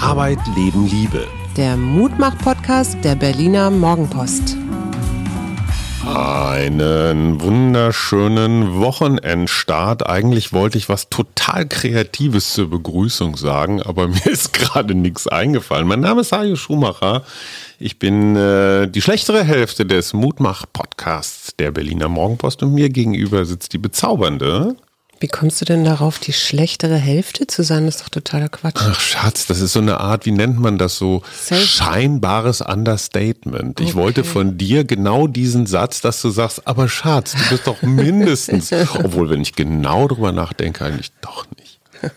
Arbeit, Leben, Liebe. Der Mutmach-Podcast der Berliner Morgenpost. Einen wunderschönen Wochenendstart. Eigentlich wollte ich was total Kreatives zur Begrüßung sagen, aber mir ist gerade nichts eingefallen. Mein Name ist Hajo Schumacher. Ich bin äh, die schlechtere Hälfte des Mutmach-Podcasts der Berliner Morgenpost und mir gegenüber sitzt die bezaubernde wie kommst du denn darauf, die schlechtere Hälfte zu sein? Das ist doch totaler Quatsch. Ach Schatz, das ist so eine Art, wie nennt man das so? Self scheinbares Understatement. Ich wollte von dir genau diesen Satz, dass du sagst, aber Schatz, du bist doch mindestens, obwohl wenn ich genau drüber nachdenke, eigentlich doch nicht.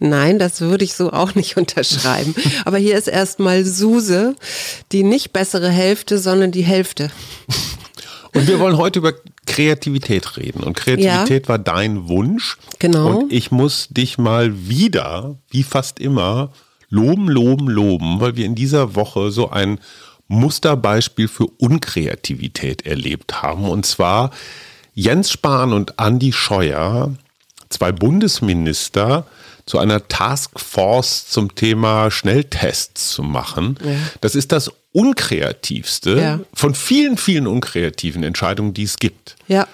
Nein, das würde ich so auch nicht unterschreiben. Aber hier ist erstmal Suse, die nicht bessere Hälfte, sondern die Hälfte. Und wir wollen heute über Kreativität reden. Und Kreativität ja. war dein Wunsch. Genau. Und ich muss dich mal wieder, wie fast immer, loben, loben, loben, weil wir in dieser Woche so ein Musterbeispiel für Unkreativität erlebt haben. Und zwar Jens Spahn und Andi Scheuer, zwei Bundesminister, zu einer Taskforce zum Thema Schnelltests zu machen. Ja. Das ist das unkreativste ja. von vielen, vielen unkreativen Entscheidungen, die es gibt. Ja.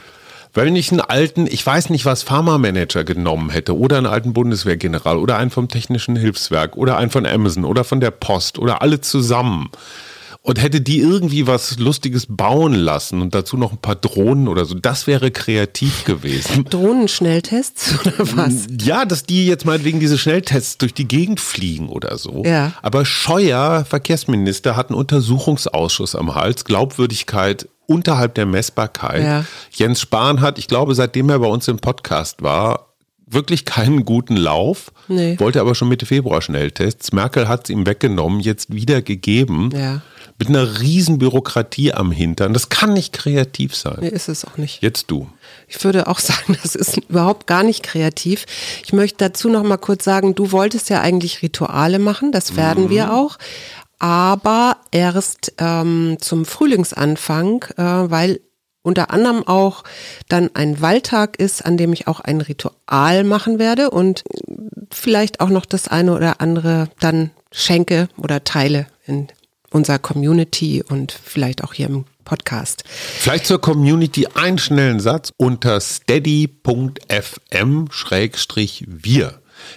Wenn ich einen alten, ich weiß nicht was, Pharma-Manager genommen hätte oder einen alten Bundeswehrgeneral oder einen vom Technischen Hilfswerk oder einen von Amazon oder von der Post oder alle zusammen, und hätte die irgendwie was Lustiges bauen lassen und dazu noch ein paar Drohnen oder so, das wäre kreativ gewesen. Drohnenschnelltests oder was? Ja, dass die jetzt mal wegen diese Schnelltests durch die Gegend fliegen oder so. Ja. Aber Scheuer, Verkehrsminister, hat einen Untersuchungsausschuss am Hals, Glaubwürdigkeit unterhalb der Messbarkeit. Ja. Jens Spahn hat, ich glaube, seitdem er bei uns im Podcast war, wirklich keinen guten Lauf, nee. wollte aber schon Mitte Februar Schnelltests. Merkel hat es ihm weggenommen, jetzt wieder gegeben. Ja mit einer riesen Bürokratie am Hintern. Das kann nicht kreativ sein. Nee, ist es auch nicht. Jetzt du. Ich würde auch sagen, das ist überhaupt gar nicht kreativ. Ich möchte dazu noch mal kurz sagen, du wolltest ja eigentlich Rituale machen, das werden mhm. wir auch, aber erst ähm, zum Frühlingsanfang, äh, weil unter anderem auch dann ein Waldtag ist, an dem ich auch ein Ritual machen werde und vielleicht auch noch das eine oder andere dann schenke oder teile in unserer Community und vielleicht auch hier im Podcast. Vielleicht zur Community einen schnellen Satz unter steady.fm-wir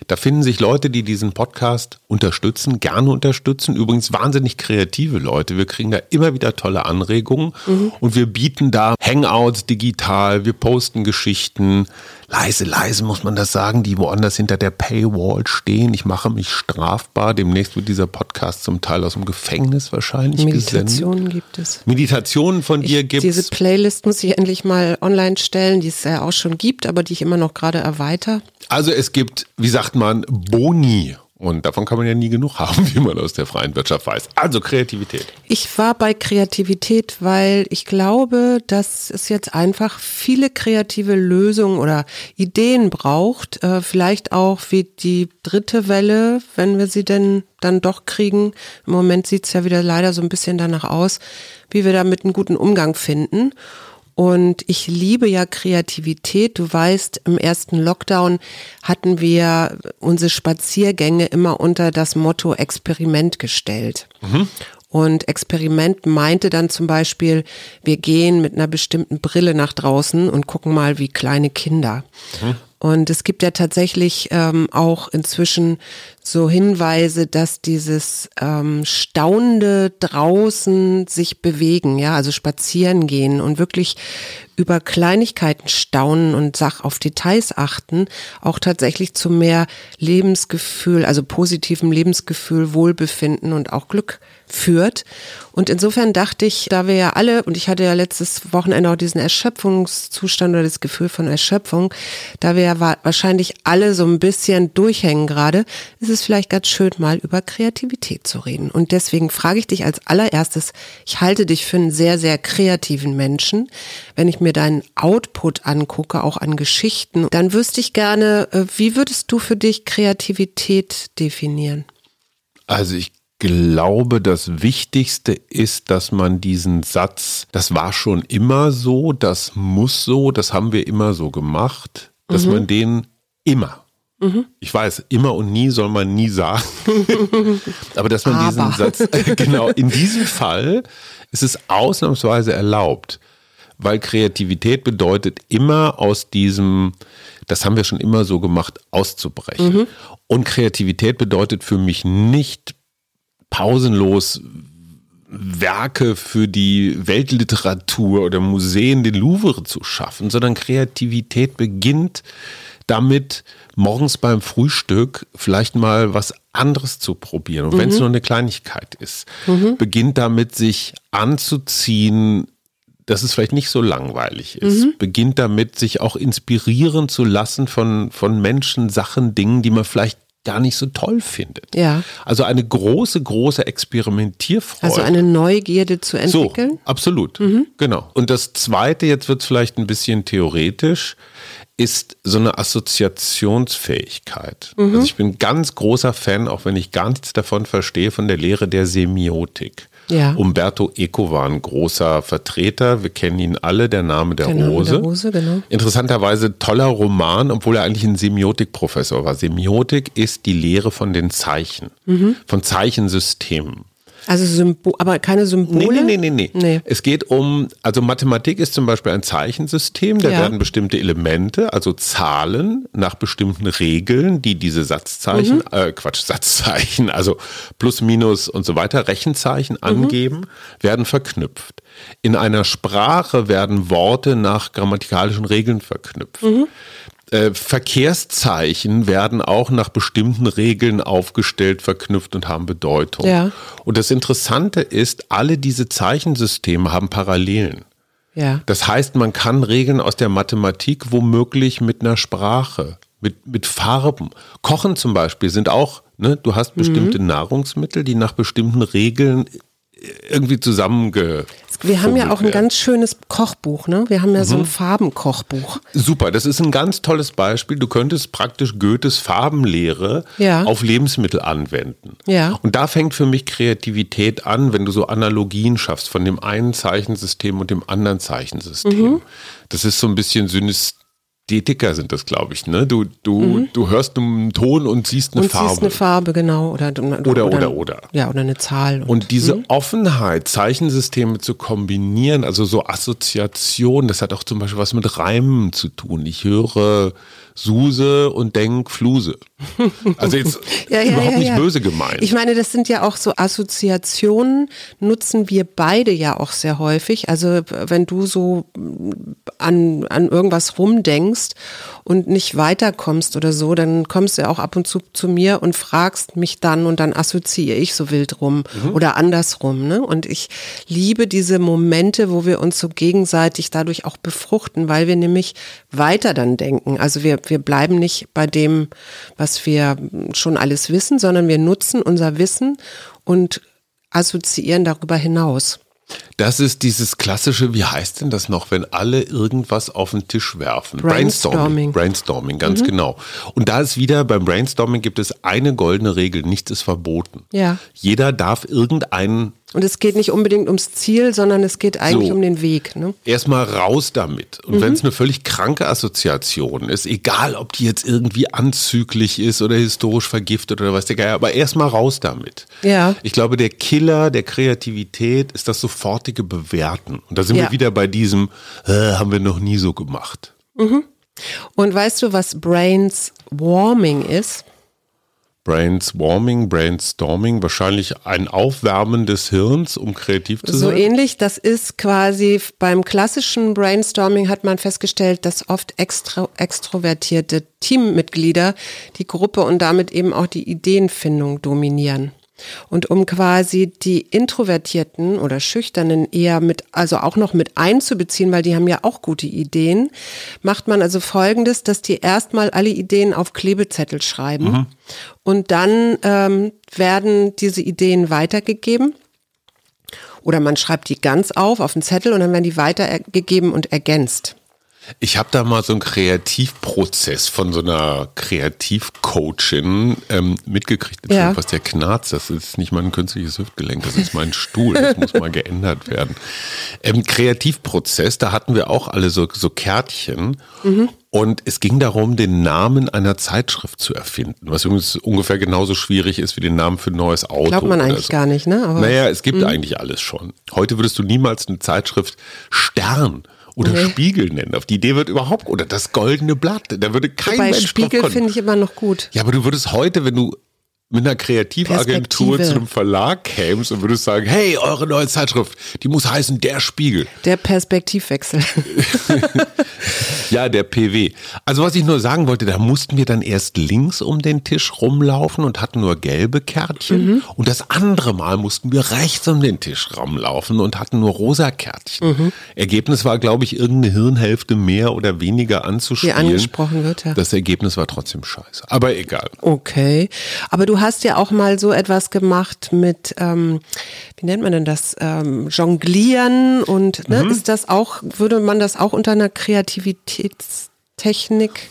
da finden sich Leute, die diesen Podcast unterstützen, gerne unterstützen. Übrigens wahnsinnig kreative Leute. Wir kriegen da immer wieder tolle Anregungen mhm. und wir bieten da Hangouts digital, wir posten Geschichten. Leise, leise muss man das sagen, die woanders hinter der Paywall stehen. Ich mache mich strafbar. Demnächst wird dieser Podcast zum Teil aus dem Gefängnis wahrscheinlich Meditationen gesendet. gibt es. Meditationen von dir gibt es. Diese Playlist muss ich endlich mal online stellen, die es ja auch schon gibt, aber die ich immer noch gerade erweitere. Also es gibt, wie sagt man, Boni. Und davon kann man ja nie genug haben, wie man aus der freien Wirtschaft weiß. Also Kreativität. Ich war bei Kreativität, weil ich glaube, dass es jetzt einfach viele kreative Lösungen oder Ideen braucht. Äh, vielleicht auch wie die dritte Welle, wenn wir sie denn dann doch kriegen. Im Moment sieht es ja wieder leider so ein bisschen danach aus, wie wir damit einen guten Umgang finden. Und ich liebe ja Kreativität. Du weißt, im ersten Lockdown hatten wir unsere Spaziergänge immer unter das Motto Experiment gestellt. Mhm. Und Experiment meinte dann zum Beispiel, wir gehen mit einer bestimmten Brille nach draußen und gucken mal wie kleine Kinder. Mhm. Und es gibt ja tatsächlich ähm, auch inzwischen so Hinweise, dass dieses ähm, staunende draußen sich bewegen, ja, also spazieren gehen und wirklich über Kleinigkeiten staunen und Sach auf Details achten, auch tatsächlich zu mehr Lebensgefühl, also positivem Lebensgefühl, Wohlbefinden und auch Glück führt. Und insofern dachte ich, da wir ja alle, und ich hatte ja letztes Wochenende auch diesen Erschöpfungszustand oder das Gefühl von Erschöpfung, da wir ja wahrscheinlich alle so ein bisschen durchhängen gerade, ist es vielleicht ganz schön, mal über Kreativität zu reden. Und deswegen frage ich dich als allererstes, ich halte dich für einen sehr, sehr kreativen Menschen. Wenn ich mir deinen Output angucke, auch an Geschichten, dann wüsste ich gerne, äh, wie würdest du für dich Kreativität definieren? Also ich glaube, das Wichtigste ist, dass man diesen Satz, das war schon immer so, das muss so, das haben wir immer so gemacht, dass mhm. man den immer, Mhm. Ich weiß, immer und nie soll man nie sagen. Aber dass man Aber. diesen Satz, genau, in diesem Fall ist es ausnahmsweise erlaubt, weil Kreativität bedeutet immer aus diesem, das haben wir schon immer so gemacht, auszubrechen. Mhm. Und Kreativität bedeutet für mich nicht pausenlos Werke für die Weltliteratur oder Museen den Louvre zu schaffen, sondern Kreativität beginnt damit, morgens beim Frühstück vielleicht mal was anderes zu probieren. Und wenn es nur eine Kleinigkeit ist, beginnt damit, sich anzuziehen, dass es vielleicht nicht so langweilig ist. Beginnt damit, sich auch inspirieren zu lassen von, von Menschen, Sachen, Dingen, die man vielleicht gar nicht so toll findet. Ja. Also eine große, große Experimentierfreude. Also eine Neugierde zu entwickeln. So, absolut. Genau. Und das zweite, jetzt wird es vielleicht ein bisschen theoretisch, ist so eine Assoziationsfähigkeit. Also ich bin ganz großer Fan, auch wenn ich gar nichts davon verstehe, von der Lehre der Semiotik. Ja. Umberto Eco war ein großer Vertreter. Wir kennen ihn alle, der Name der Der Name Rose. der Rose, genau. Interessanterweise toller Roman, obwohl er eigentlich ein Semiotikprofessor war. Semiotik ist die Lehre von den Zeichen, Mhm. von Zeichensystemen. Also Symbol, aber keine Symbole. nee, nee, nee, nee. Nee. Es geht um, also Mathematik ist zum Beispiel ein Zeichensystem, da Ja. werden bestimmte Elemente, also Zahlen nach bestimmten Regeln, die diese Satzzeichen, Mhm. äh, Quatsch, Satzzeichen, also Plus, Minus und so weiter, Rechenzeichen Mhm. angeben, werden verknüpft. In einer Sprache werden Worte nach grammatikalischen Regeln verknüpft. Mhm. Äh, Verkehrszeichen werden auch nach bestimmten Regeln aufgestellt, verknüpft und haben Bedeutung. Ja. Und das Interessante ist, alle diese Zeichensysteme haben Parallelen. Ja. Das heißt, man kann Regeln aus der Mathematik womöglich mit einer Sprache, mit, mit Farben. Kochen zum Beispiel sind auch, ne, du hast bestimmte Mhm. Nahrungsmittel, die nach bestimmten Regeln irgendwie zusammenge. Wir haben ja auch ein werden. ganz schönes Kochbuch, ne? Wir haben ja Mhm. so ein Farbenkochbuch. Super, das ist ein ganz tolles Beispiel. Du könntest praktisch Goethes Farbenlehre Ja. auf Lebensmittel anwenden. Ja. Und da fängt für mich Kreativität an, wenn du so Analogien schaffst von dem einen Zeichensystem und dem anderen Zeichensystem. Mhm. Das ist so ein bisschen Synästhetiker sind das, glaube ich. Ne? Du, du, du hörst einen Ton und siehst eine Mhm. und Farbe. siehst eine Farbe, genau. Oder, Oder, oder, oder. Ja, oder eine Zahl. Und diese Offenheit, Zeichensysteme zu kombinieren, also so Assoziation, das hat auch zum Beispiel was mit Reimen zu tun. Ich höre Suse und denk Fluse. Also jetzt Ja, ja, überhaupt ja, nicht böse gemeint. Ich meine, das sind ja auch so Assoziationen, nutzen wir beide ja auch sehr häufig. Also wenn du so an, an irgendwas rumdenkst und nicht weiterkommst oder so, dann kommst du ja auch ab und zu zu mir und fragst mich dann und dann assoziiere ich so wild rum oder andersrum. Ne? Und ich liebe diese Momente, wo wir uns so gegenseitig dadurch auch befruchten, weil wir nämlich weiter dann denken. Also wir, wir bleiben nicht bei dem, was wir schon alles wissen, sondern wir nutzen unser Wissen und assoziieren darüber hinaus. Das ist dieses klassische, wie heißt denn das noch, wenn alle irgendwas auf den Tisch werfen? Brainstorming. Brainstorming, ganz genau. Und da ist wieder, beim Brainstorming gibt es eine goldene Regel, nichts ist verboten. Ja. Jeder darf irgendeinen Und es geht nicht unbedingt ums Ziel, sondern es geht eigentlich So. um den Weg. Ne? erstmal raus damit. Und wenn es eine völlig kranke Assoziation ist, egal ob die jetzt irgendwie anzüglich ist oder historisch vergiftet oder was der Geier, aber erstmal raus damit. Ja. Ich glaube, der Killer der Kreativität ist das sofortige Bewerten. Und da sind Ja. wir wieder bei diesem, äh, haben wir noch nie so gemacht. Und weißt du, was Brains Warming ist? Brainswarming, Brainstorming, wahrscheinlich ein Aufwärmen des Hirns, um kreativ zu So sein. ähnlich, das ist quasi beim klassischen Brainstorming hat man festgestellt, dass oft extra, extrovertierte Teammitglieder die Gruppe und damit eben auch die Ideenfindung dominieren. Und um quasi die Introvertierten oder Schüchternen eher mit, also auch noch mit einzubeziehen, weil die haben ja auch gute Ideen, macht man also Folgendes, dass die erstmal alle Ideen auf Klebezettel schreiben. Und dann ähm, werden diese Ideen weitergegeben. Oder man schreibt die ganz auf auf einen Zettel und dann werden die weitergegeben und ergänzt. Ich habe da mal so einen Kreativprozess von so einer Kreativcoachin ähm, mitgekriegt. Ja. Ja. Was der Knarz, das ist nicht mein künstliches Hüftgelenk, das ist mein Stuhl, das muss mal geändert werden. Ähm, Kreativprozess, da hatten wir auch alle so, so Kärtchen Und es ging darum, den Namen einer Zeitschrift zu erfinden, was übrigens ungefähr genauso schwierig ist wie den Namen für ein neues Auto. Glaubt man eigentlich so. gar nicht, ne? Aber naja, es gibt mh. eigentlich alles schon. Heute würdest du niemals eine Zeitschrift Stern oder nee. Spiegel nennen. Auf die Idee wird überhaupt, oder das goldene Blatt, da würde kein Wobei Mensch Spiegel finde ich immer noch gut. Ja, aber du würdest heute, wenn du mit einer Kreativagentur zu einem Verlag kämst und würdest sagen, hey, eure neue Zeitschrift, die muss heißen Der Spiegel. Der Perspektivwechsel. ja, der PW. Also was ich nur sagen wollte, da mussten wir dann erst links um den Tisch rumlaufen und hatten nur gelbe Kärtchen. Mhm. Und das andere Mal mussten wir rechts um den Tisch rumlaufen und hatten nur rosa Kärtchen. Mhm. Ergebnis war, glaube ich, irgendeine Hirnhälfte mehr oder weniger anzuspielen. Die angesprochen wird, ja. Das Ergebnis war trotzdem scheiße. Aber egal. Okay. Aber du hast ja auch mal so etwas gemacht mit, ähm, wie nennt man denn das, ähm, Jonglieren und ne, mhm. ist das auch, würde man das auch unter einer Kreativitätstechnik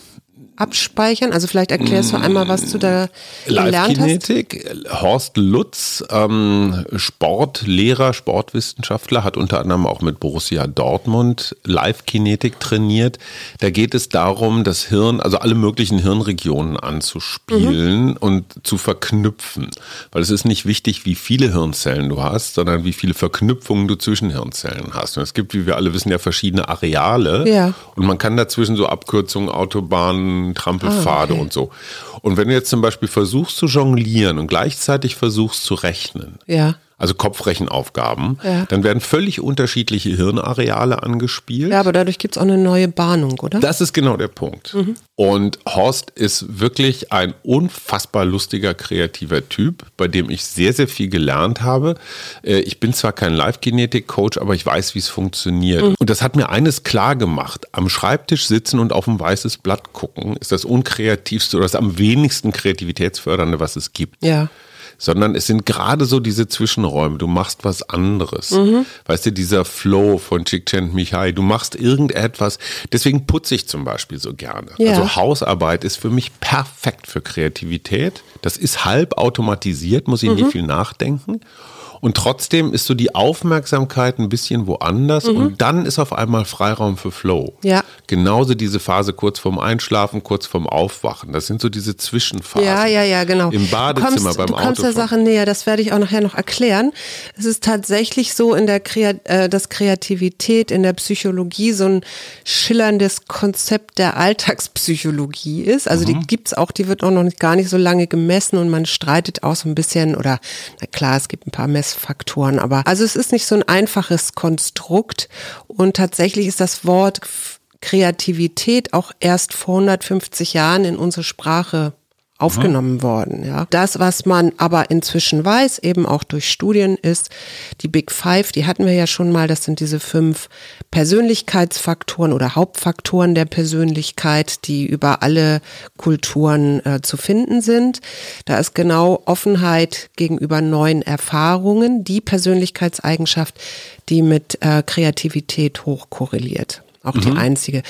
abspeichern? Also vielleicht erklärst du einmal, was du da gelernt Live-Kinetik. Horst Lutz, ähm, Sportlehrer, Sportwissenschaftler, hat unter anderem auch mit Borussia Dortmund Live-Kinetik trainiert. Da geht es darum, das Hirn, also alle möglichen Hirnregionen anzuspielen mhm. und zu verknüpfen. Weil es ist nicht wichtig, wie viele Hirnzellen du hast, sondern wie viele Verknüpfungen du zwischen Hirnzellen hast. Und es gibt, wie wir alle wissen, ja verschiedene Areale. Ja. Und man kann dazwischen so Abkürzungen, Autobahnen, Trampelpfade ah, okay. und so. Und wenn du jetzt zum Beispiel versuchst zu jonglieren und gleichzeitig versuchst zu rechnen, ja also Kopfrechenaufgaben, ja. dann werden völlig unterschiedliche Hirnareale angespielt. Ja, aber dadurch gibt es auch eine neue Bahnung, oder? Das ist genau der Punkt. Mhm. Und Horst ist wirklich ein unfassbar lustiger, kreativer Typ, bei dem ich sehr, sehr viel gelernt habe. Äh, ich bin zwar kein Live-Genetik-Coach, aber ich weiß, wie es funktioniert. Mhm. Und das hat mir eines klar gemacht. Am Schreibtisch sitzen und auf ein weißes Blatt gucken ist das unkreativste oder das am wenigsten kreativitätsfördernde, was es gibt. Ja sondern es sind gerade so diese Zwischenräume. Du machst was anderes. Mhm. Weißt du, dieser Flow von Csikszent Michai, du machst irgendetwas. Deswegen putze ich zum Beispiel so gerne. Ja. Also Hausarbeit ist für mich perfekt für Kreativität. Das ist halb automatisiert, muss ich mhm. nicht viel nachdenken. Und trotzdem ist so die Aufmerksamkeit ein bisschen woanders mhm. und dann ist auf einmal Freiraum für Flow. Ja. Genauso diese Phase kurz vorm Einschlafen, kurz vorm Aufwachen. Das sind so diese Zwischenphasen. Ja, ja, ja, genau. Im Badezimmer du kommst, beim Du kommst der Sache näher, das werde ich auch nachher noch erklären. Es ist tatsächlich so in der Kreat äh, dass Kreativität in der Psychologie so ein schillerndes Konzept der Alltagspsychologie ist. Also mhm. die gibt's auch, die wird auch noch gar nicht so lange gemessen und man streitet auch so ein bisschen oder na klar, es gibt ein paar Mess Stressfaktoren. Aber also es ist nicht so ein einfaches Konstrukt und tatsächlich ist das Wort Kreativität auch erst vor 150 Jahren in unsere Sprache aufgenommen mhm. worden. Ja. Das, was man aber inzwischen weiß, eben auch durch Studien, ist die Big Five, die hatten wir ja schon mal, das sind diese fünf Persönlichkeitsfaktoren oder Hauptfaktoren der Persönlichkeit, die über alle Kulturen äh, zu finden sind. Da ist genau Offenheit gegenüber neuen Erfahrungen, die Persönlichkeitseigenschaft, die mit äh, Kreativität hoch korreliert auch mhm. die einzige.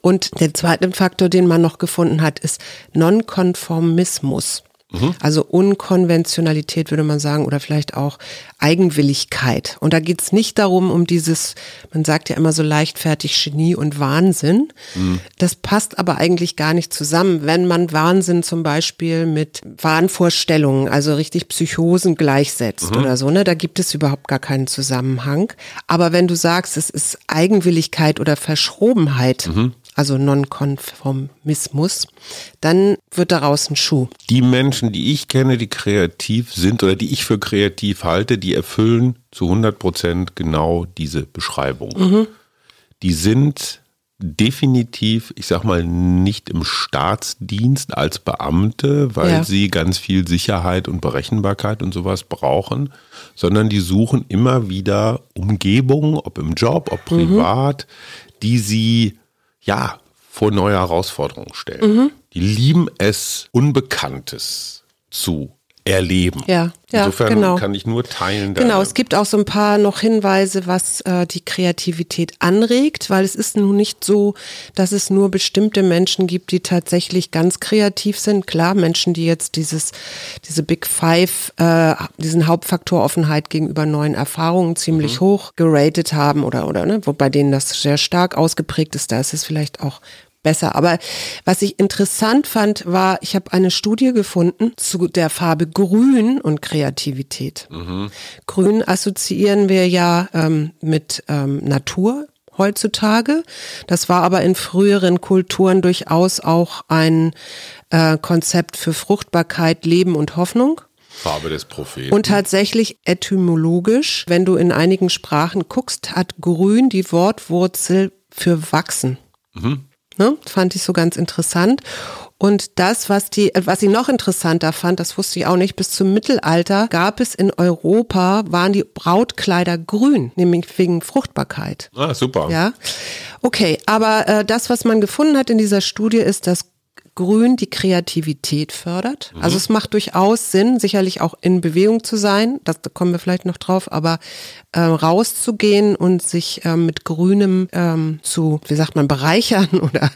Und der zweite Faktor, den man noch gefunden hat, ist Nonkonformismus. Mhm. Also Unkonventionalität würde man sagen oder vielleicht auch Eigenwilligkeit. Und da geht es nicht darum, um dieses, man sagt ja immer so leichtfertig Genie und Wahnsinn. Mhm. Das passt aber eigentlich gar nicht zusammen, wenn man Wahnsinn zum Beispiel mit Wahnvorstellungen, also richtig Psychosen gleichsetzt mhm. oder so. Ne? Da gibt es überhaupt gar keinen Zusammenhang. Aber wenn du sagst, es ist Eigenwilligkeit oder Verschrobenheit, mhm also Nonkonformismus, dann wird daraus ein Schuh. Die Menschen, die ich kenne, die kreativ sind oder die ich für kreativ halte, die erfüllen zu 100 Prozent genau diese Beschreibung. Mhm. Die sind definitiv, ich sag mal, nicht im Staatsdienst als Beamte, weil ja. sie ganz viel Sicherheit und Berechenbarkeit und sowas brauchen, sondern die suchen immer wieder Umgebungen, ob im Job, ob mhm. privat, mhm. die sie ja, vor neue Herausforderungen stellen. Mhm. Die lieben es, Unbekanntes zu erleben. Ja, ja, Insofern genau. kann ich nur teilen. Genau, es gibt auch so ein paar noch Hinweise, was äh, die Kreativität anregt, weil es ist nun nicht so, dass es nur bestimmte Menschen gibt, die tatsächlich ganz kreativ sind. Klar, Menschen, die jetzt dieses, diese Big Five, äh, diesen Hauptfaktor Offenheit gegenüber neuen Erfahrungen ziemlich mhm. hoch geratet haben oder, oder, ne, wo bei denen das sehr stark ausgeprägt ist, da ist es vielleicht auch besser. Aber was ich interessant fand, war, ich habe eine Studie gefunden zu der Farbe Grün und Kreativität. Mhm. Grün assoziieren wir ja ähm, mit ähm, Natur heutzutage. Das war aber in früheren Kulturen durchaus auch ein äh, Konzept für Fruchtbarkeit, Leben und Hoffnung. Farbe des Propheten. Und tatsächlich etymologisch, wenn du in einigen Sprachen guckst, hat Grün die Wortwurzel für wachsen. Mhm. Ne? Fand ich so ganz interessant. Und das, was die, was ich noch interessanter fand, das wusste ich auch nicht, bis zum Mittelalter gab es in Europa, waren die Brautkleider grün, nämlich wegen Fruchtbarkeit. Ah, super. Ja. Okay, aber äh, das, was man gefunden hat in dieser Studie, ist, dass Grün die Kreativität fördert. Mhm. Also es macht durchaus Sinn, sicherlich auch in Bewegung zu sein, das, da kommen wir vielleicht noch drauf, aber äh, rauszugehen und sich äh, mit Grünem ähm, zu, wie sagt man, bereichern oder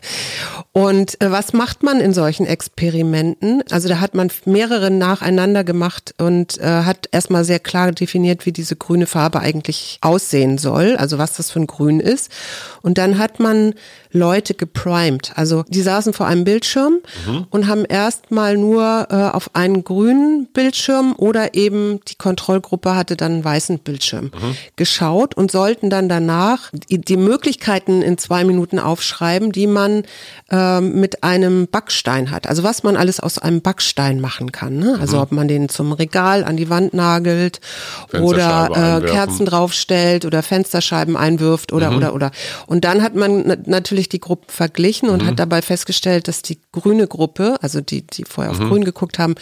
und äh, was macht man in solchen Experimenten? Also da hat man mehrere nacheinander gemacht und äh, hat erstmal sehr klar definiert, wie diese grüne Farbe eigentlich aussehen soll, also was das für ein Grün ist. Und dann hat man Leute geprimed. Also die saßen vor einem Bildschirm mhm. und haben erstmal nur äh, auf einen grünen Bildschirm oder eben die Kontrollgruppe hatte dann einen weißen Bildschirm mhm. Geschaut und sollten dann danach die, die, Möglichkeiten in zwei Minuten aufschreiben, die man äh, mit einem Backstein hat. Also was man alles aus einem Backstein machen kann. Ne? Also mhm. ob man den zum Regal an die Wand nagelt oder äh, Kerzen draufstellt oder Fensterscheiben einwirft oder mhm. oder oder. Und dann hat man natürlich natürlich die Gruppen verglichen und mhm. hat dabei festgestellt, dass die grüne Gruppe, also die, die vorher auf mhm. grün geguckt haben,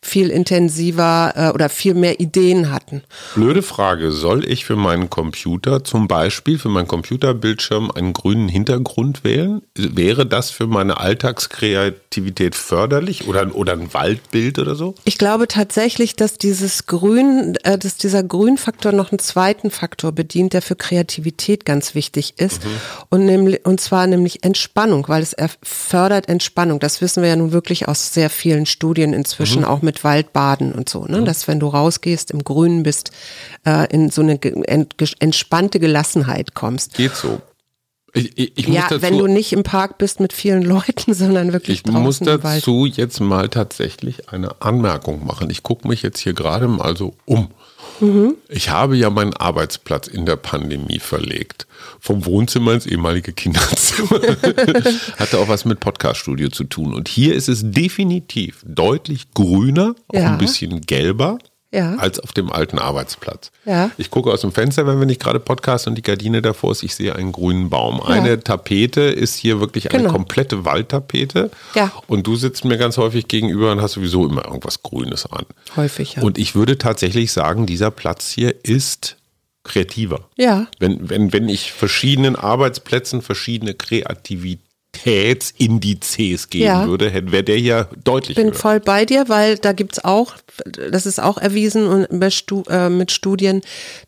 viel intensiver äh, oder viel mehr Ideen hatten. Blöde Frage, soll ich für meinen Computer zum Beispiel, für meinen Computerbildschirm einen grünen Hintergrund wählen? Wäre das für meine Alltagskreativität förderlich oder, oder ein Waldbild oder so? Ich glaube tatsächlich, dass dieses Grün, äh, dass dieser Grünfaktor noch einen zweiten Faktor bedient, der für Kreativität ganz wichtig ist. Mhm. Und, nämlich, und zwar nämlich Entspannung, weil es fördert Entspannung. Das wissen wir ja nun wirklich aus sehr vielen Studien inzwischen, mhm. auch mit Waldbaden und so, ne? Mhm. dass wenn du rausgehst, im Grünen bist, äh, in so eine entspannte Gelassenheit kommst. Geht so. Ich, ich, ich ja, dazu, wenn du nicht im Park bist mit vielen Leuten, sondern wirklich Ich muss dazu jetzt mal tatsächlich eine Anmerkung machen. Ich gucke mich jetzt hier gerade mal so um. Mhm. Ich habe ja meinen Arbeitsplatz in der Pandemie verlegt. Vom Wohnzimmer ins ehemalige Kinderzimmer. Hatte auch was mit Podcaststudio zu tun. Und hier ist es definitiv deutlich grüner, auch ja. ein bisschen gelber ja. als auf dem alten Arbeitsplatz. Ja. Ich gucke aus dem Fenster, wenn wir nicht gerade Podcast und die Gardine davor ist, ich sehe einen grünen Baum. Ja. Eine Tapete ist hier wirklich eine genau. komplette Waldtapete. Ja. Und du sitzt mir ganz häufig gegenüber und hast sowieso immer irgendwas Grünes an. Häufig, ja. Und ich würde tatsächlich sagen, dieser Platz hier ist kreativer. Ja. Wenn, wenn, wenn ich verschiedenen Arbeitsplätzen verschiedene Kreativität Qualitätsindizes geben ja. würde, wäre der hier deutlich Ich bin höher. voll bei dir, weil da gibt es auch, das ist auch erwiesen und äh, mit Studien,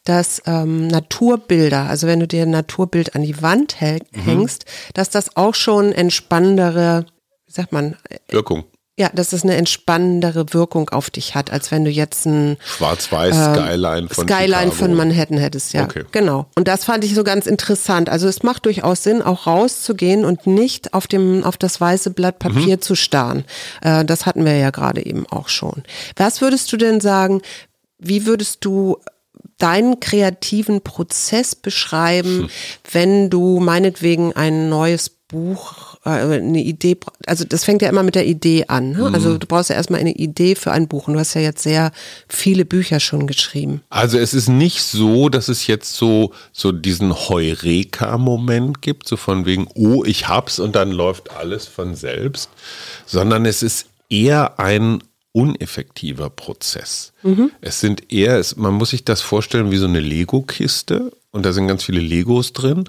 dass ähm, Naturbilder, also wenn du dir ein Naturbild an die Wand mhm. hängst, mhm. dass das auch schon entspannendere, wie sagt man? Wirkung. Ja, dass es eine entspannendere Wirkung auf dich hat, als wenn du jetzt ein Schwarz-Weiß äh, Skyline von Skyline Chicago. von Manhattan hättest, ja. Okay. Genau. Und das fand ich so ganz interessant. Also es macht durchaus Sinn, auch rauszugehen und nicht auf dem auf das weiße Blatt Papier mhm. zu starren. Äh, das hatten wir ja gerade eben auch schon. Was würdest du denn sagen? Wie würdest du deinen kreativen Prozess beschreiben, hm. wenn du meinetwegen ein neues Buch eine Idee, also das fängt ja immer mit der Idee an. Ne? Also mhm. du brauchst ja erstmal eine Idee für ein Buch und du hast ja jetzt sehr viele Bücher schon geschrieben. Also es ist nicht so, dass es jetzt so, so diesen Heureka-Moment gibt, so von wegen, oh, ich hab's und dann läuft alles von selbst, sondern es ist eher ein uneffektiver Prozess. Mhm. Es sind eher, es, man muss sich das vorstellen wie so eine Lego-Kiste und da sind ganz viele Legos drin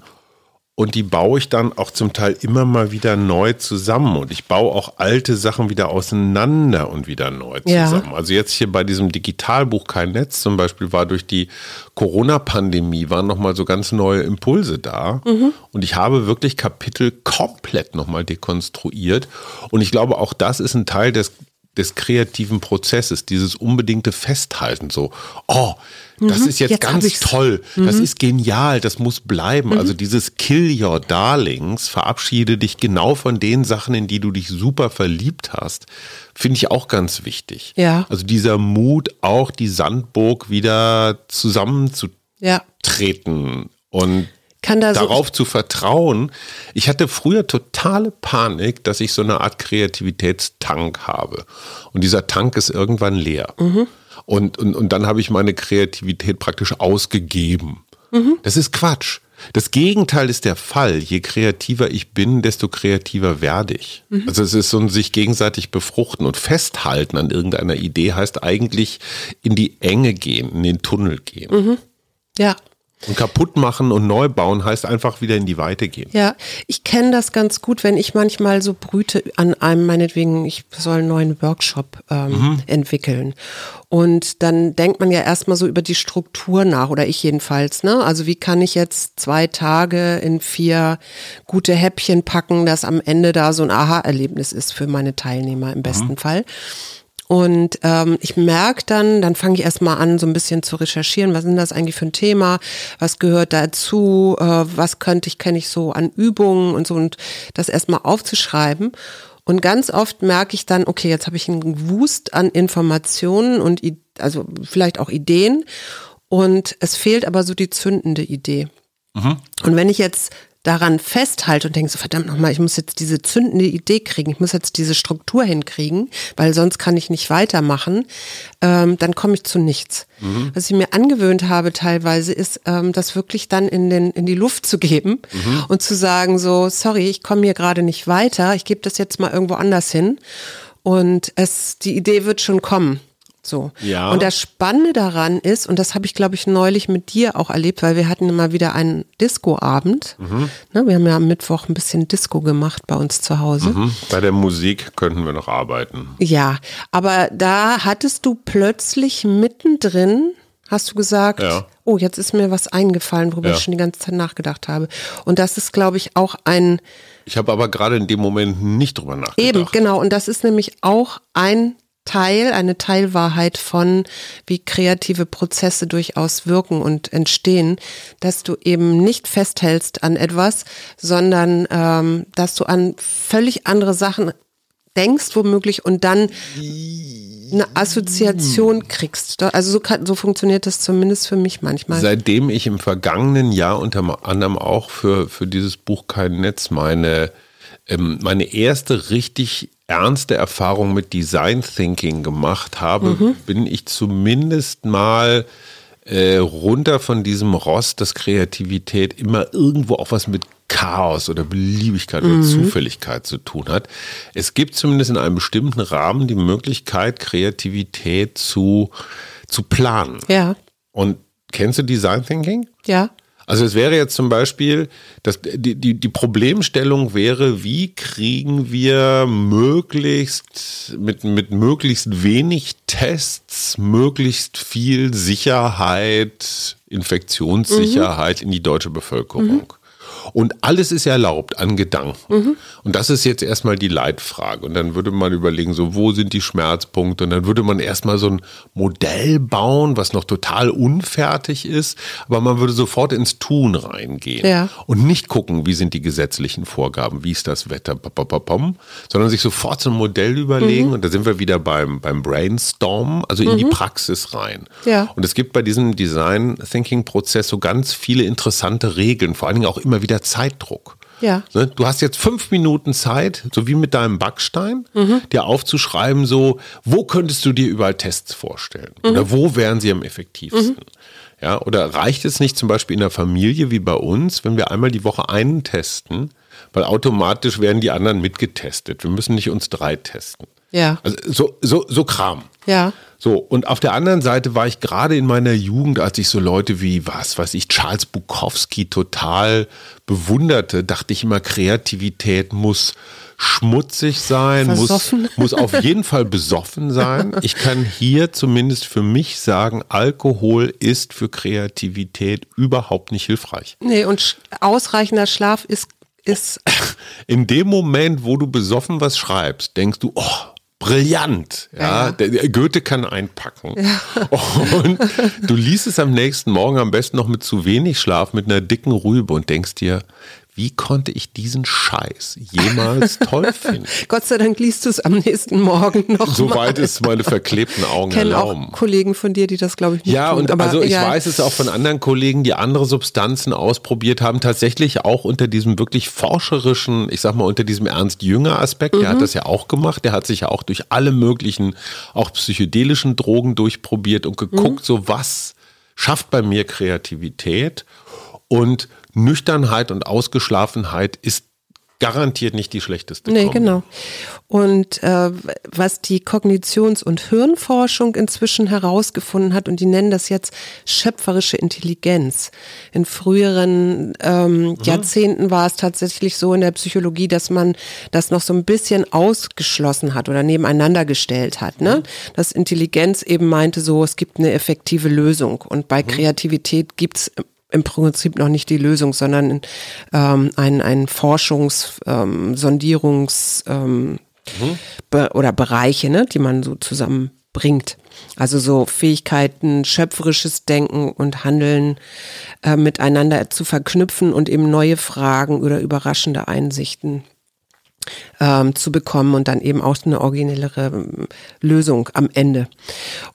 und die baue ich dann auch zum Teil immer mal wieder neu zusammen. Und ich baue auch alte Sachen wieder auseinander und wieder neu zusammen. Ja. Also jetzt hier bei diesem Digitalbuch Kein Netz zum Beispiel war durch die Corona-Pandemie waren nochmal so ganz neue Impulse da. Mhm. Und ich habe wirklich Kapitel komplett nochmal dekonstruiert. Und ich glaube, auch das ist ein Teil des des kreativen Prozesses, dieses unbedingte Festhalten, so, oh, das ist jetzt, jetzt ganz toll, das ist genial, das muss bleiben. Also dieses Kill Your Darlings, verabschiede dich genau von den Sachen, in die du dich super verliebt hast, finde ich auch ganz wichtig. Ja. Also dieser Mut, auch die Sandburg wieder zusammenzutreten Ja. und Kann da so- darauf zu vertrauen. Ich hatte früher totale Panik, dass ich so eine Art Kreativitätstank habe. Und dieser Tank ist irgendwann leer. Mhm. Und, und, und dann habe ich meine Kreativität praktisch ausgegeben. Mhm. Das ist Quatsch. Das Gegenteil ist der Fall. Je kreativer ich bin, desto kreativer werde ich. Mhm. Also es ist so ein sich gegenseitig befruchten und festhalten an irgendeiner Idee heißt eigentlich in die Enge gehen, in den Tunnel gehen. Mhm. Ja. Und kaputt machen und neu bauen heißt einfach wieder in die Weite gehen. Ja, ich kenne das ganz gut, wenn ich manchmal so brüte an einem, meinetwegen, ich soll einen neuen Workshop ähm, entwickeln. Und dann denkt man ja erstmal so über die Struktur nach, oder ich jedenfalls, ne? Also wie kann ich jetzt zwei Tage in vier gute Häppchen packen, dass am Ende da so ein Aha-Erlebnis ist für meine Teilnehmer im besten Fall. Und ähm, ich merke dann, dann fange ich erstmal an, so ein bisschen zu recherchieren, was ist denn das eigentlich für ein Thema, was gehört dazu, äh, was könnte ich, kenne ich so an Übungen und so? Und das erstmal aufzuschreiben. Und ganz oft merke ich dann, okay, jetzt habe ich einen Wust an Informationen und also vielleicht auch Ideen. Und es fehlt aber so die zündende Idee. Und wenn ich jetzt daran festhalte und denke so, verdammt nochmal, ich muss jetzt diese zündende Idee kriegen, ich muss jetzt diese Struktur hinkriegen, weil sonst kann ich nicht weitermachen, ähm, dann komme ich zu nichts. Was ich mir angewöhnt habe teilweise ist, ähm, das wirklich dann in, den, in die Luft zu geben und zu sagen so, sorry, ich komme hier gerade nicht weiter, ich gebe das jetzt mal irgendwo anders hin und es, die Idee wird schon kommen. So. Ja. Und das Spannende daran ist, und das habe ich, glaube ich, neulich mit dir auch erlebt, weil wir hatten immer wieder einen Disco-Abend. Ne, wir haben ja am Mittwoch ein bisschen Disco gemacht bei uns zu Hause. Hm? Bei der Musik könnten wir noch arbeiten. Ja, aber da hattest du plötzlich mittendrin, hast du gesagt, Ja. oh, jetzt ist mir was eingefallen, worüber Ja. ich schon die ganze Zeit nachgedacht habe. Und das ist, glaube ich, auch ein, Ich habe aber gerade in dem Moment nicht drüber nachgedacht. Eben, genau. Und das ist nämlich auch ein Teil, eine Teilwahrheit von, wie kreative Prozesse durchaus wirken und entstehen, dass du eben nicht festhältst an etwas, sondern ähm, dass du an völlig andere Sachen denkst womöglich und dann eine Assoziation kriegst. Also so, kann, so funktioniert das zumindest für mich manchmal. Seitdem ich im vergangenen Jahr unter anderem auch für, für dieses Buch Kein Netz meine, ähm, meine erste richtig ernste Erfahrung mit Design Thinking gemacht habe, Mhm. bin ich zumindest mal äh, runter von diesem Rost, dass Kreativität immer irgendwo auch was mit Chaos oder Beliebigkeit oder Zufälligkeit zu tun hat. Es gibt zumindest in einem bestimmten Rahmen die Möglichkeit, Kreativität zu, zu planen. ja, Und kennst du Design Thinking? ja, Also es wäre jetzt zum Beispiel, dass die, die, die Problemstellung wäre, wie kriegen wir möglichst mit, mit möglichst wenig Tests, möglichst viel Sicherheit, Infektionssicherheit in die deutsche Bevölkerung. Und alles ist erlaubt an Gedanken. Und das ist jetzt erstmal die Leitfrage. Und dann würde man überlegen, so, wo sind die Schmerzpunkte? Und dann würde man erstmal so ein Modell bauen, was noch total unfertig ist. Aber man würde sofort ins Tun reingehen. Ja. Und nicht gucken, wie sind die gesetzlichen Vorgaben, wie ist das Wetter, sondern sich sofort so ein Modell überlegen. Und da sind wir wieder beim, beim Brainstorm, also in die Praxis rein. Ja. Und es gibt bei diesem Design Thinking Prozess so ganz viele interessante Regeln, vor allen Dingen auch immer wieder Zeitdruck. Ja. Ne, Du hast jetzt fünf Minuten Zeit, so wie mit deinem Backstein, Mhm. dir aufzuschreiben, so, wo könntest du dir überall Tests vorstellen? Mhm. Oder wo wären sie am effektivsten? Ja, oder reicht es nicht zum Beispiel in der Familie wie bei uns, wenn wir einmal die Woche einen testen, weil automatisch werden die anderen mitgetestet. Wir müssen nicht uns drei testen. Ja, Also so, so, so Kram. ja. So, und auf der anderen Seite war ich gerade in meiner Jugend, als ich so Leute wie, was weiß ich, Charles Bukowski total bewunderte, dachte ich immer, Kreativität muss schmutzig sein, muss, Versoffen. muss auf jeden Fall besoffen sein. Ich kann hier zumindest für mich sagen, Alkohol ist für Kreativität überhaupt nicht hilfreich. Nee, und ausreichender Schlaf ist, ist In dem Moment, wo du besoffen was schreibst, denkst du, oh, brillant. Ja, ja. Der, der Goethe kann einpacken. Ja. Und du liest es am nächsten Morgen am besten noch mit zu wenig Schlaf, mit einer dicken Rübe und denkst dir, wie konnte ich diesen Scheiß jemals toll finden? Gott sei Dank liest du es am nächsten Morgen noch. Soweit es meine verklebten Augen Kennen erlauben. Auch Kollegen von dir, die das glaube ich nicht Ja, tun, und aber also ich egal. weiß es auch von anderen Kollegen, die andere Substanzen ausprobiert haben, tatsächlich auch unter diesem wirklich forscherischen, ich sag mal unter diesem Ernst Jünger Aspekt, mhm. der hat mhm. das ja auch gemacht, der hat sich ja auch durch alle möglichen, auch psychedelischen Drogen durchprobiert und geguckt, mhm. so was schafft bei mir Kreativität und Nüchternheit und Ausgeschlafenheit ist garantiert nicht die schlechteste. Nee, Kombi. genau. Und äh, was die Kognitions- und Hirnforschung inzwischen herausgefunden hat, und die nennen das jetzt schöpferische Intelligenz. In früheren ähm, mhm. Jahrzehnten war es tatsächlich so in der Psychologie, dass man das noch so ein bisschen ausgeschlossen hat oder nebeneinander gestellt hat. Ne? Mhm. Dass Intelligenz eben meinte so, es gibt eine effektive Lösung. Und bei mhm. Kreativität gibt's im Prinzip noch nicht die Lösung, sondern ähm, ein, ein Forschungs-, ähm, Sondierungs- ähm, mhm. be oder Bereiche, ne, die man so zusammenbringt. Also so Fähigkeiten, schöpferisches Denken und Handeln äh, miteinander zu verknüpfen und eben neue Fragen oder überraschende Einsichten ähm, zu bekommen und dann eben auch eine originellere ähm, Lösung am Ende.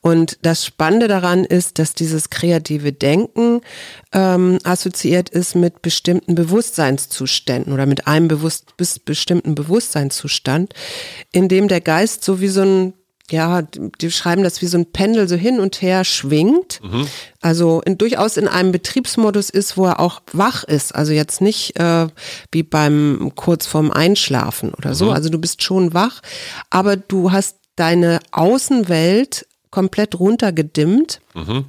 Und das Spannende daran ist, dass dieses kreative Denken ähm, assoziiert ist mit bestimmten Bewusstseinszuständen oder mit einem bewusst, bestimmten Bewusstseinszustand, in dem der Geist so wie so ein ja, die schreiben das wie so ein Pendel so hin und her schwingt. Mhm. Also in, durchaus in einem Betriebsmodus ist, wo er auch wach ist. Also jetzt nicht äh, wie beim kurz vorm Einschlafen oder so. Mhm. Also du bist schon wach, aber du hast deine Außenwelt komplett runtergedimmt. Mhm.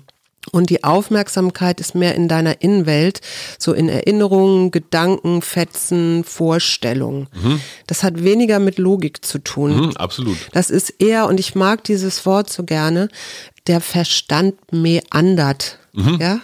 Und die Aufmerksamkeit ist mehr in deiner Innenwelt, so in Erinnerungen, Gedanken, Fetzen, Vorstellungen. Mhm. Das hat weniger mit Logik zu tun. Mhm, absolut. Das ist eher, und ich mag dieses Wort so gerne, der Verstand meandert. Mhm. Ja,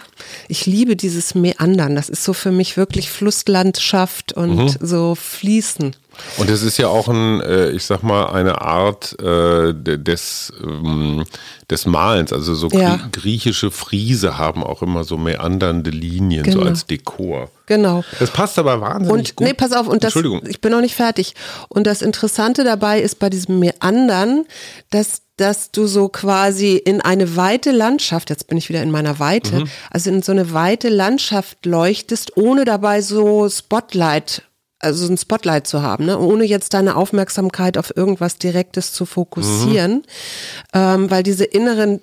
ich liebe dieses Meandern. Das ist so für mich wirklich Flusslandschaft und mhm. so Fließen. Und es ist ja auch ein, äh, ich sag mal, eine Art äh, des, ähm, des Malens. Also so ja. griechische Friese haben auch immer so meandernde Linien, genau. so als Dekor. Genau. Das passt aber wahnsinnig und, gut. Nee, pass auf, und das, ich bin noch nicht fertig. Und das Interessante dabei ist bei diesem Meandern, dass dass du so quasi in eine weite Landschaft, jetzt bin ich wieder in meiner Weite, mhm. also in so eine weite Landschaft leuchtest, ohne dabei so Spotlight also ein Spotlight zu haben, ne? ohne jetzt deine Aufmerksamkeit auf irgendwas Direktes zu fokussieren, mhm. ähm, weil diese inneren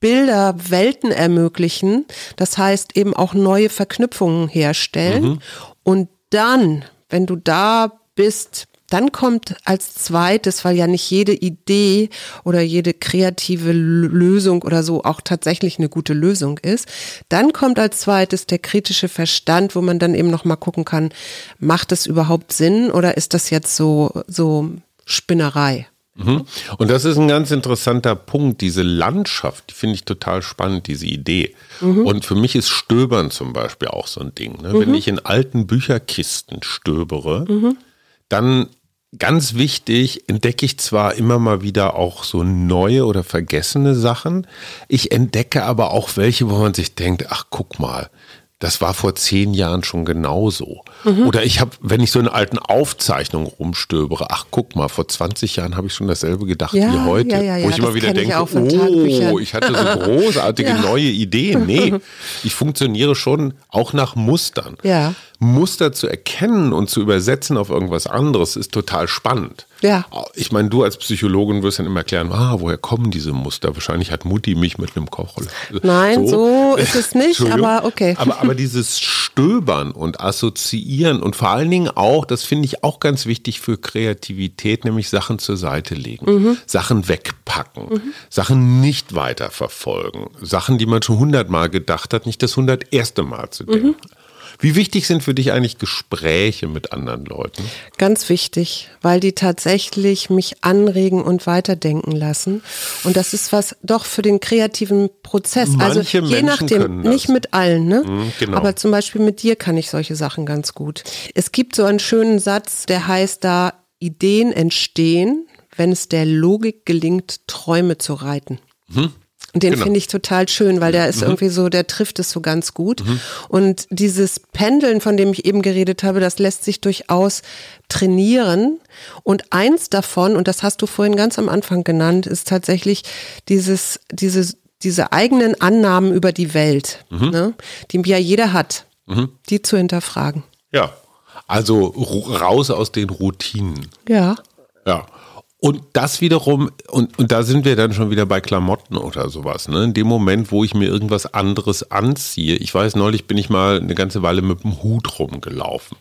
Bilder Welten ermöglichen, das heißt eben auch neue Verknüpfungen herstellen mhm. und dann, wenn du da bist, dann kommt als zweites, weil ja nicht jede Idee oder jede kreative Lösung oder so auch tatsächlich eine gute Lösung ist, dann kommt als zweites der kritische Verstand, wo man dann eben noch mal gucken kann, macht es überhaupt Sinn oder ist das jetzt so so Spinnerei? Mhm. Und das ist ein ganz interessanter Punkt. Diese Landschaft, die finde ich total spannend, diese Idee. Mhm. Und für mich ist Stöbern zum Beispiel auch so ein Ding. Ne? Mhm. Wenn ich in alten Bücherkisten stöbere, mhm. dann Ganz wichtig, entdecke ich zwar immer mal wieder auch so neue oder vergessene Sachen, ich entdecke aber auch welche, wo man sich denkt, ach guck mal, das war vor zehn Jahren schon genauso. Mhm. Oder ich habe, wenn ich so in alten Aufzeichnungen rumstöbere, ach guck mal, vor 20 Jahren habe ich schon dasselbe gedacht ja, wie heute. Ja, ja, wo ich immer wieder denke, ich oh, ich hatte so großartige neue Ideen. Nee, ich funktioniere schon auch nach Mustern. Ja. Muster zu erkennen und zu übersetzen auf irgendwas anderes ist total spannend. Ja. Ich meine, du als Psychologin wirst dann immer erklären, ah, woher kommen diese Muster? Wahrscheinlich hat Mutti mich mit einem Kochrolle. Nein, so, so ist es nicht, aber okay. Aber, aber dieses Stöbern und Assoziieren und vor allen Dingen auch, das finde ich auch ganz wichtig für Kreativität, nämlich Sachen zur Seite legen, mhm. Sachen wegpacken, mhm. Sachen nicht weiterverfolgen, Sachen, die man schon hundertmal gedacht hat, nicht das hunderterste Mal zu denken. Mhm. Wie wichtig sind für dich eigentlich Gespräche mit anderen Leuten? Ganz wichtig, weil die tatsächlich mich anregen und weiterdenken lassen. Und das ist was doch für den kreativen Prozess. Also Manche also je Menschen nachdem, nicht mit allen, ne? Mhm, genau. Aber zum Beispiel mit dir kann ich solche Sachen ganz gut. Es gibt so einen schönen Satz, der heißt da, Ideen entstehen, wenn es der Logik gelingt, Träume zu reiten. Und den Genau. finde ich total schön, weil der ist irgendwie so, der trifft es so ganz gut. Und dieses Pendeln, von dem ich eben geredet habe, das lässt sich durchaus trainieren. Und eins davon, und das hast du vorhin ganz am Anfang genannt, ist tatsächlich dieses, dieses, diese eigenen Annahmen über die Welt, ne, die ja jeder hat, die zu hinterfragen. Ja. Also raus aus den Routinen. Ja. Ja. Und das wiederum, und, und da sind wir dann schon wieder bei Klamotten oder sowas, ne? In dem Moment, wo ich mir irgendwas anderes anziehe. Ich weiß, neulich bin ich mal eine ganze Weile mit dem Hut rumgelaufen.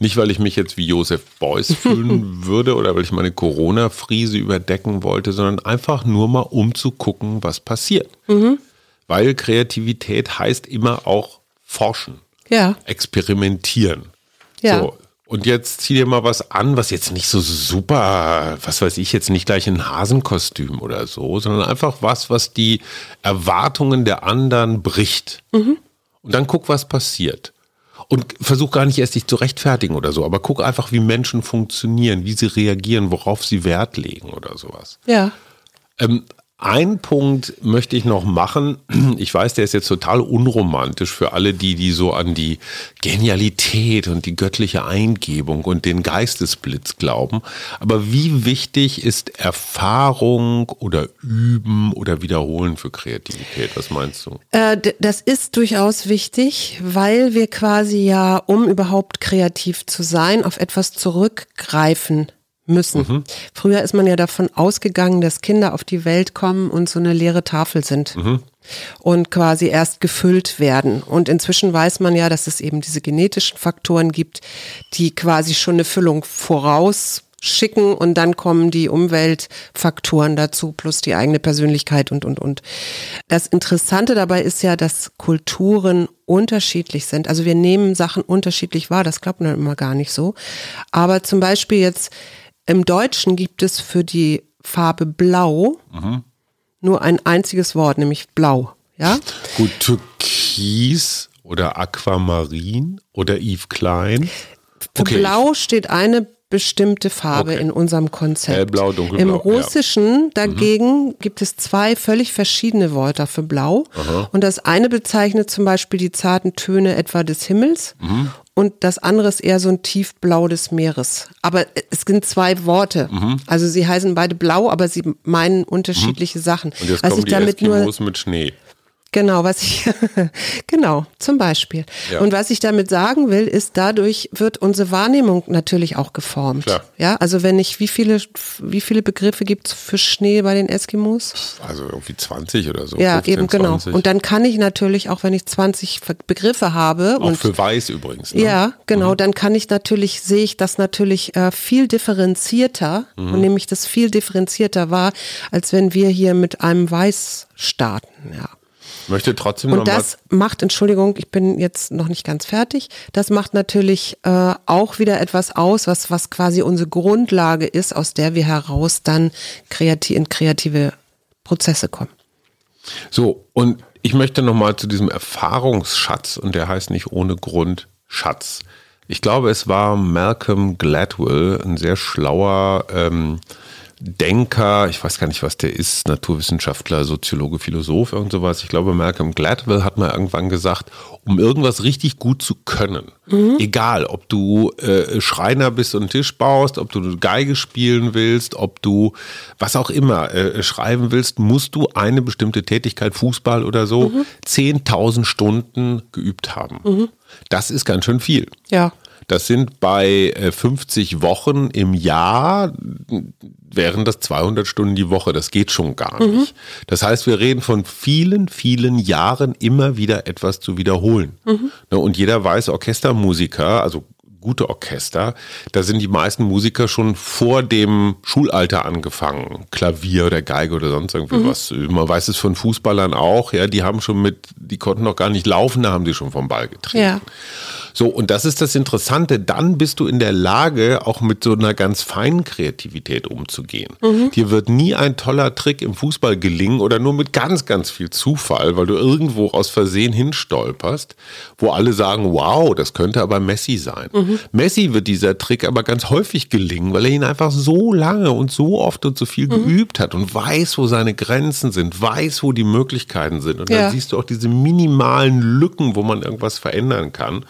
Nicht, weil ich mich jetzt wie Josef Beuys fühlen würde oder weil ich meine Corona-Friese überdecken wollte, sondern einfach nur mal um zu gucken, was passiert. Weil Kreativität heißt immer auch forschen Ja. experimentieren. Ja. So. Und jetzt zieh dir mal was an, was jetzt nicht so super, was weiß ich, jetzt nicht gleich ein Hasenkostüm oder so, sondern einfach was, was die Erwartungen der anderen bricht. Und dann guck, was passiert. Und versuch gar nicht erst dich zu rechtfertigen oder so, aber guck einfach, wie Menschen funktionieren, wie sie reagieren, worauf sie Wert legen oder sowas. Ja. Ähm, ein Punkt möchte ich noch machen. Ich weiß, der ist jetzt total unromantisch für alle, die, die so an die Genialität und die göttliche Eingebung und den Geistesblitz glauben. Aber wie wichtig ist Erfahrung oder Üben oder Wiederholen für Kreativität? Was meinst du? Äh, das ist durchaus wichtig, weil wir quasi ja, um überhaupt kreativ zu sein, auf etwas zurückgreifen müssen. Früher ist man ja davon ausgegangen, dass Kinder auf die Welt kommen und so eine leere Tafel sind und quasi erst gefüllt werden. Und inzwischen weiß man ja, dass es eben diese genetischen Faktoren gibt, die quasi schon eine Füllung vorausschicken und dann kommen die Umweltfaktoren dazu plus die eigene Persönlichkeit und, und, und. Das Interessante dabei ist ja, dass Kulturen unterschiedlich sind. Also wir nehmen Sachen unterschiedlich wahr, das glaubt man immer gar nicht so. Aber zum Beispiel jetzt im Deutschen gibt es für die Farbe Blau nur ein einziges Wort, nämlich Blau. Ja? Gut, Türkis oder Aquamarin oder Yves Klein. Für Okay. Blau steht eine bestimmte Farbe Okay. in unserem Konzept. Hellblau, dunkelblau, Im ja. Russischen dagegen gibt es zwei völlig verschiedene Wörter für Blau. Und das eine bezeichnet zum Beispiel die zarten Töne etwa des Himmels Mhm. Und das andere ist eher so ein Tiefblau des Meeres. Aber es sind zwei Worte. Mhm. Also sie heißen beide blau, aber sie meinen unterschiedliche Sachen. Und jetzt Was kommen ich die damit nur Eskimos mit Schnee. Genau, was ich, genau, zum Beispiel. Ja. Und was ich damit sagen will, ist, dadurch wird unsere Wahrnehmung natürlich auch geformt. Klar. Ja, also wenn ich, wie viele, wie viele Begriffe gibt es für Schnee bei den Eskimos? Also irgendwie 20 oder so. Ja, 15, eben genau. 20. Und dann kann ich natürlich, auch wenn ich 20 Ver- Begriffe habe Auch und für Weiß übrigens. Ne? ja, genau. Dann kann ich natürlich, sehe ich das natürlich äh, viel differenzierter Mhm. und nehme ich das viel differenzierter wahr, als wenn wir hier mit einem Weiß starten. Ja. Möchte trotzdem noch Und das macht, Entschuldigung, ich bin jetzt noch nicht ganz fertig, das macht natürlich äh, auch wieder etwas aus, was, was quasi unsere Grundlage ist, aus der wir heraus dann kreativ, in kreative Prozesse kommen. so, und ich möchte noch mal zu diesem Erfahrungsschatz, und der heißt nicht ohne Grund Schatz. Ich glaube, es war Malcolm Gladwell, ein sehr schlauer ähm, Denker, ich weiß gar nicht, was der ist, Naturwissenschaftler, Soziologe, Philosoph, irgend sowas. Ich glaube, Malcolm Gladwell hat mal irgendwann gesagt, um irgendwas richtig gut zu können, egal, ob du äh, Schreiner bist und einen Tisch baust, ob du Geige spielen willst, ob du was auch immer äh, schreiben willst, musst du eine bestimmte Tätigkeit, Fußball oder so, 10.000 Stunden geübt haben. Das ist ganz schön viel. Ja. Das sind bei äh, 50 Wochen im Jahr, wären das 200 Stunden die Woche. Das geht schon gar nicht. Das heißt, wir reden von vielen, vielen Jahren immer wieder etwas zu wiederholen. Ne, Und jeder weiß, Orchestermusiker, also gute Orchester, da sind die meisten Musiker schon vor dem Schulalter angefangen. Klavier oder Geige oder sonst irgendwie was. Man weiß es von Fußballern auch, ja, die haben schon mit, die konnten noch gar nicht laufen, da haben sie schon vom Ball getreten. Ja. So, und das ist das Interessante. Dann bist du in der Lage, auch mit so einer ganz feinen Kreativität umzugehen. Mhm. Dir wird nie ein toller Trick im Fußball gelingen oder nur mit ganz, ganz viel Zufall, weil du irgendwo aus Versehen hinstolperst, wo alle sagen, wow, das könnte aber Messi sein. Mhm. Messi wird dieser Trick aber ganz häufig gelingen, weil er ihn einfach so lange und so oft und so viel mhm. geübt hat und weiß, wo seine Grenzen sind, weiß, wo die Möglichkeiten sind. Und ja. dann siehst du auch diese minimalen Lücken, wo man irgendwas verändern kann.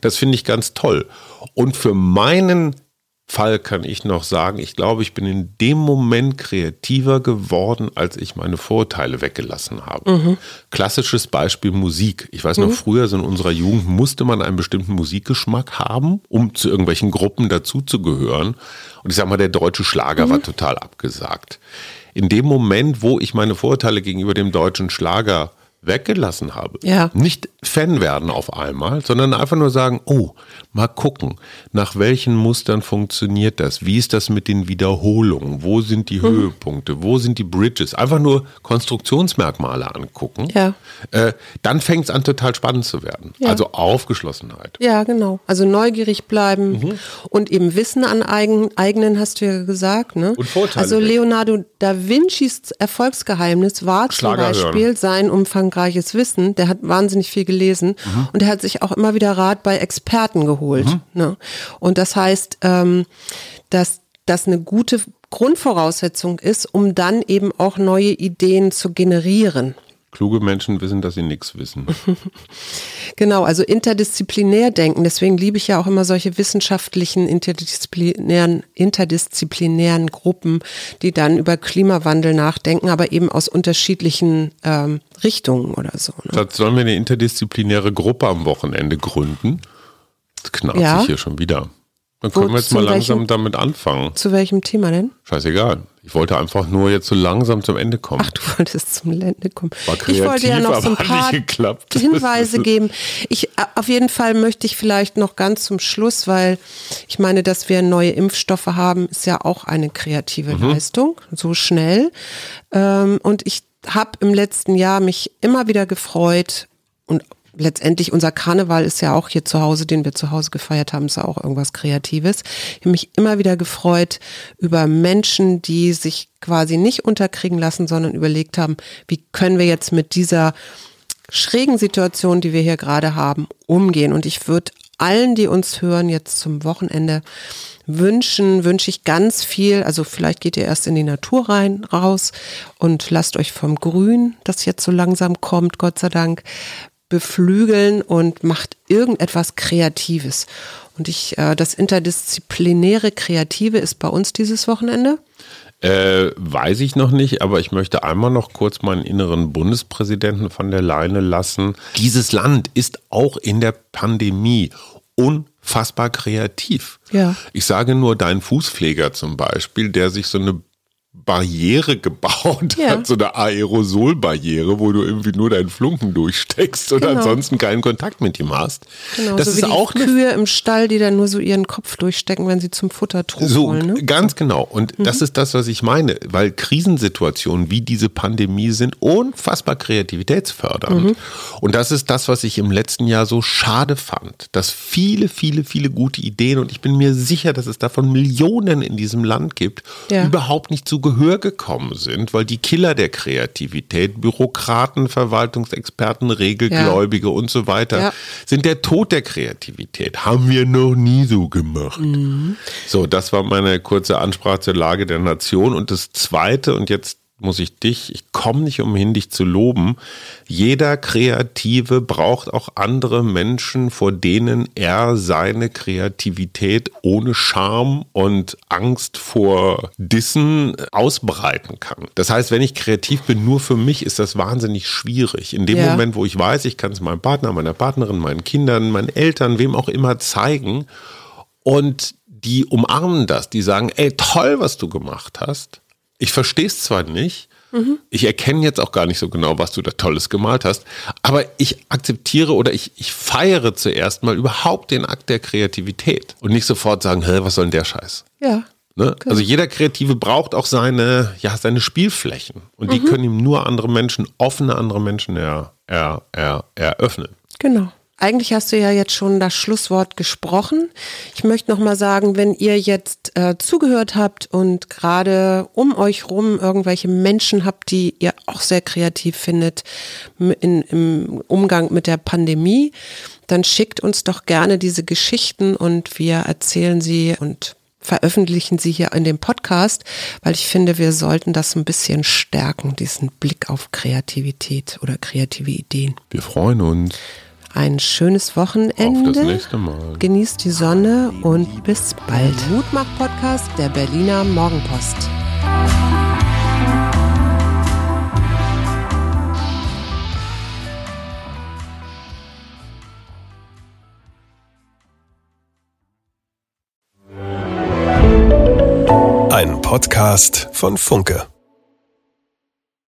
Das finde ich ganz toll. Und für meinen Fall kann ich noch sagen, ich glaube, ich bin in dem Moment kreativer geworden, als ich meine Vorurteile weggelassen habe. Mhm. Klassisches Beispiel Musik. Ich weiß noch, mhm. früher so in unserer Jugend musste man einen bestimmten Musikgeschmack haben, um zu irgendwelchen Gruppen dazuzugehören. Und ich sage mal, der deutsche Schlager mhm. war total abgesagt. In dem Moment, wo ich meine Vorurteile gegenüber dem deutschen Schlager weggelassen habe. Ja. Nicht Fan werden auf einmal, sondern einfach nur sagen, oh, mal gucken, nach welchen Mustern funktioniert das? Wie ist das mit den Wiederholungen? Wo sind die hm. Höhepunkte? Wo sind die Bridges? Einfach nur Konstruktionsmerkmale angucken. Ja. Äh, dann fängt es an, total spannend zu werden. Ja. Also Aufgeschlossenheit. Ja, genau. Also neugierig bleiben mhm. und eben Wissen aneignen, hast du ja gesagt. Ne? Und Vorteile. Also Leonardo da Vincis Erfolgsgeheimnis war zum Beispiel hören. sein Umfang umfangreiches Wissen, der hat wahnsinnig viel gelesen mhm. und er hat sich auch immer wieder Rat bei Experten geholt. Mhm. Ne? Und das heißt, ähm, dass das eine gute Grundvoraussetzung ist, um dann eben auch neue Ideen zu generieren. Kluge Menschen wissen, dass sie nichts wissen. genau, also interdisziplinär denken. Deswegen liebe ich ja auch immer solche wissenschaftlichen, interdisziplinären, interdisziplinären Gruppen, die dann über Klimawandel nachdenken, aber eben aus unterschiedlichen ähm, Richtungen oder so. Ne? Schatz, sollen wir eine interdisziplinäre Gruppe am Wochenende gründen? Das knarrt ja. sich hier schon wieder. Dann können Wo, wir jetzt mal langsam welchem, damit anfangen. Zu welchem Thema denn? Scheißegal. Ich wollte einfach nur jetzt so langsam zum Ende kommen. Ach, du wolltest zum Ende kommen. War kreativ, ich wollte ja noch so ein paar Hinweise geben. Ich, auf jeden Fall möchte ich vielleicht noch ganz zum Schluss, weil ich meine, dass wir neue Impfstoffe haben, ist ja auch eine kreative mhm. Leistung, so schnell. Ähm, und ich habe im letzten Jahr mich immer wieder gefreut und letztendlich unser Karneval ist ja auch hier zu Hause, den wir zu Hause gefeiert haben, ist ja auch irgendwas Kreatives. Ich habe mich immer wieder gefreut über Menschen, die sich quasi nicht unterkriegen lassen, sondern überlegt haben, wie können wir jetzt mit dieser schrägen Situation, die wir hier gerade haben, umgehen. Und ich würde allen, die uns hören, jetzt zum Wochenende wünschen, wünsche ich ganz viel. Also vielleicht geht ihr erst in die Natur rein, raus und lasst euch vom Grün, das jetzt so langsam kommt, Gott sei Dank, beflügeln und macht irgendetwas Kreatives. Und ich, äh, das interdisziplinäre Kreative ist bei uns dieses Wochenende. Äh, weiß ich noch nicht, aber ich möchte einmal noch kurz meinen inneren Bundespräsidenten von der Leine lassen. Dieses Land ist auch in der Pandemie unfassbar kreativ. Ja. Ich sage nur dein Fußpfleger zum Beispiel, der sich so eine Barriere gebaut ja. hat, so eine Aerosolbarriere, wo du irgendwie nur deinen Flunken durchsteckst und genau. ansonsten keinen Kontakt mit ihm hast. Genau, das so ist wie auch die Kühe im Stall, die dann nur so ihren Kopf durchstecken, wenn sie zum Futtertrog so, wollen. Ne? Ganz genau. Und mhm. das ist das, was ich meine, weil Krisensituationen wie diese Pandemie sind unfassbar kreativitätsfördernd. Mhm. Und das ist das, was ich im letzten Jahr so schade fand, dass viele, viele, viele gute Ideen und ich bin mir sicher, dass es davon Millionen in diesem Land gibt, ja. überhaupt nicht zu Gehör gekommen sind, weil die Killer der Kreativität, Bürokraten, Verwaltungsexperten, Regelgläubige ja. und so weiter, ja. sind der Tod der Kreativität. Haben wir noch nie so gemacht. Mhm. So, das war meine kurze Ansprache zur Lage der Nation. Und das Zweite, und jetzt muss ich dich, ich komme nicht umhin, dich zu loben. Jeder Kreative braucht auch andere Menschen, vor denen er seine Kreativität ohne Scham und Angst vor Dissen ausbreiten kann. Das heißt, wenn ich kreativ bin, nur für mich, ist das wahnsinnig schwierig. In dem ja. Moment, wo ich weiß, ich kann es meinem Partner, meiner Partnerin, meinen Kindern, meinen Eltern, wem auch immer zeigen und die umarmen das, die sagen, ey, toll, was du gemacht hast ich verstehe es zwar nicht, mhm. ich erkenne jetzt auch gar nicht so genau, was du da Tolles gemalt hast, aber ich akzeptiere oder ich, ich feiere zuerst mal überhaupt den Akt der Kreativität und nicht sofort sagen, hä, was soll denn der Scheiß? Ja. Ne? Okay. Also jeder Kreative braucht auch seine, ja, seine Spielflächen und die mhm. können ihm nur andere Menschen, offene andere Menschen er, er, er, eröffnen. Genau. Eigentlich hast du ja jetzt schon das Schlusswort gesprochen. Ich möchte noch mal sagen, wenn ihr jetzt äh, zugehört habt und gerade um euch rum irgendwelche Menschen habt, die ihr auch sehr kreativ findet in, im Umgang mit der Pandemie, dann schickt uns doch gerne diese Geschichten und wir erzählen sie und veröffentlichen sie hier in dem Podcast, weil ich finde, wir sollten das ein bisschen stärken, diesen Blick auf Kreativität oder kreative Ideen. Wir freuen uns. Ein schönes Wochenende. Auf das nächste Mal. Genießt die Sonne und bis bald. Mutmach-Podcast der Berliner Morgenpost. Ein Podcast von Funke.